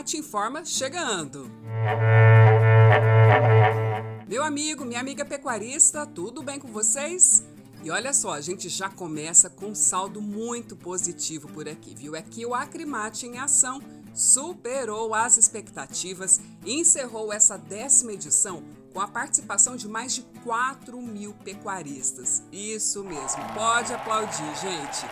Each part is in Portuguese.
Acrimate Informa chegando! Meu amigo, minha amiga pecuarista, tudo bem com vocês? E olha só, a gente já começa com um saldo muito positivo por aqui, viu? É que o Acrimate em ação superou as expectativas e encerrou essa décima edição com a participação de mais de 4 mil pecuaristas. Isso mesmo, pode aplaudir, gente.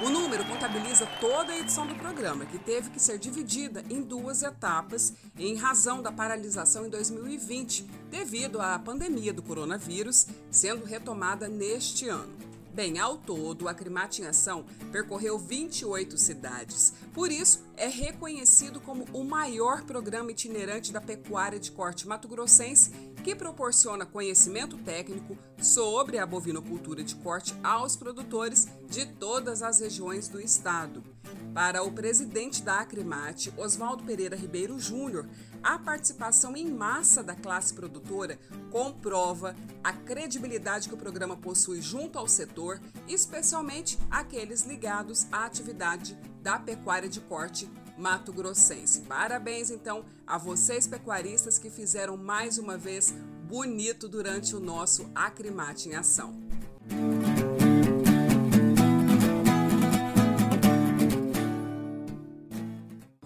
O número contabiliza toda a edição do programa, que teve que ser dividida em duas etapas em razão da paralisação em 2020, devido à pandemia do coronavírus, sendo retomada neste ano. Bem, ao todo, a Crimate em Ação percorreu 28 cidades. Por isso, é reconhecido como o maior programa itinerante da pecuária de corte mato-grossense que proporciona conhecimento técnico sobre a bovinocultura de corte aos produtores de todas as regiões do estado. Para o presidente da Acrimate, Oswaldo Pereira Ribeiro Júnior, a participação em massa da classe produtora comprova a credibilidade que o programa possui junto ao setor, especialmente aqueles ligados à atividade da pecuária de corte Mato Grossense. Parabéns então a vocês pecuaristas que fizeram mais uma vez bonito durante o nosso Acrimate em Ação.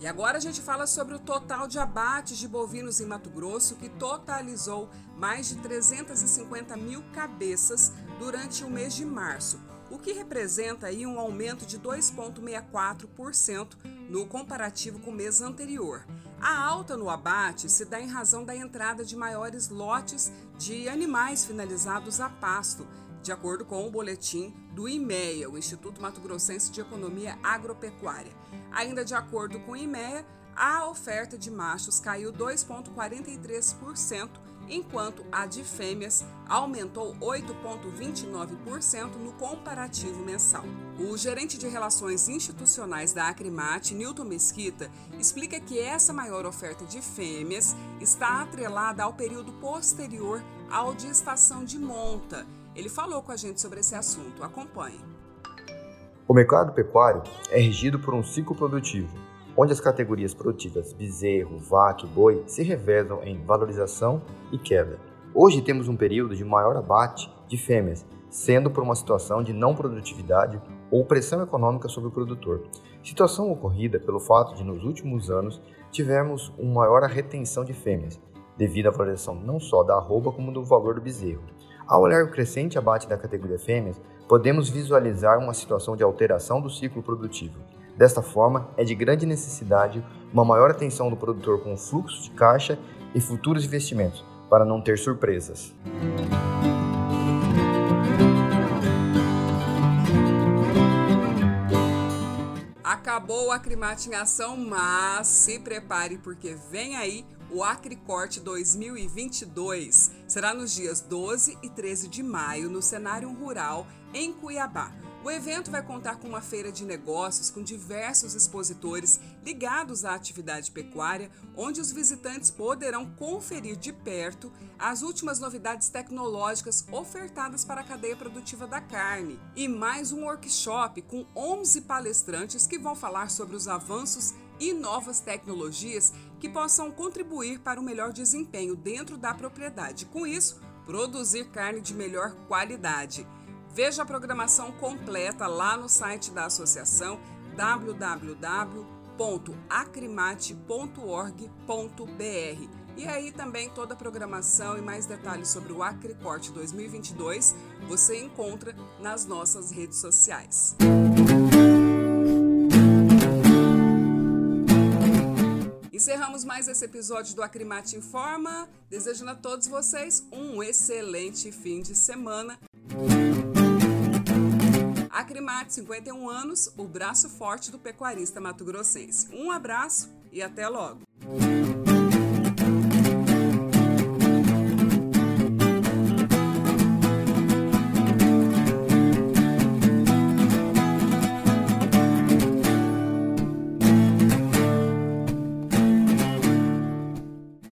E agora a gente fala sobre o total de abates de bovinos em Mato Grosso, que totalizou mais de 350 mil cabeças durante o mês de março, o que representa aí um aumento de 2,64% no comparativo com o mês anterior. A alta no abate se dá em razão da entrada de maiores lotes de animais finalizados a pasto, de acordo com o boletim do IMEA, o Instituto Mato Grossense de Economia Agropecuária. Ainda de acordo com o IMEA, a oferta de machos caiu 2,43%, enquanto a de fêmeas aumentou 8,29% no comparativo mensal. O gerente de relações institucionais da Acrimate, Newton Mesquita, explica que essa maior oferta de fêmeas está atrelada ao período posterior ao de estação de monta. Ele falou com a gente sobre esse assunto. Acompanhe. O mercado pecuário é regido por um ciclo produtivo, onde as categorias produtivas bezerro, vaca e boi se revezam em valorização e queda. Hoje temos um período de maior abate de fêmeas, sendo por uma situação de não produtividade ou pressão econômica sobre o produtor. Situação ocorrida pelo fato de nos últimos anos tivemos uma maior retenção de fêmeas, devido à valorização não só da arroba como do valor do bezerro. Ao olhar o crescente abate da categoria fêmeas, podemos visualizar uma situação de alteração do ciclo produtivo. Desta forma, é de grande necessidade uma maior atenção do produtor com o fluxo de caixa e futuros investimentos, para não ter surpresas. Acabou a Acrimate em ação, mas se prepare porque vem aí o Acricorte 2022. Será nos dias 12 e 13 de maio no cenário rural em Cuiabá. O evento vai contar com uma feira de negócios com diversos expositores ligados à atividade pecuária, onde os visitantes poderão conferir de perto as últimas novidades tecnológicas ofertadas para a cadeia produtiva da carne. E mais um workshop com 11 palestrantes que vão falar sobre os avanços e novas tecnologias que possam contribuir para o melhor desempenho dentro da propriedade. Com isso, produzir carne de melhor qualidade. Veja a programação completa lá no site da associação www.acrimate.org.br. E aí também toda a programação e mais detalhes sobre o Acricorte 2022 você encontra nas nossas redes sociais. Encerramos mais esse episódio do Acrimate Informa, desejando a todos vocês um excelente fim de semana. Acrimate, 51 anos, o braço forte do pecuarista mato-grossense. Um abraço e até logo!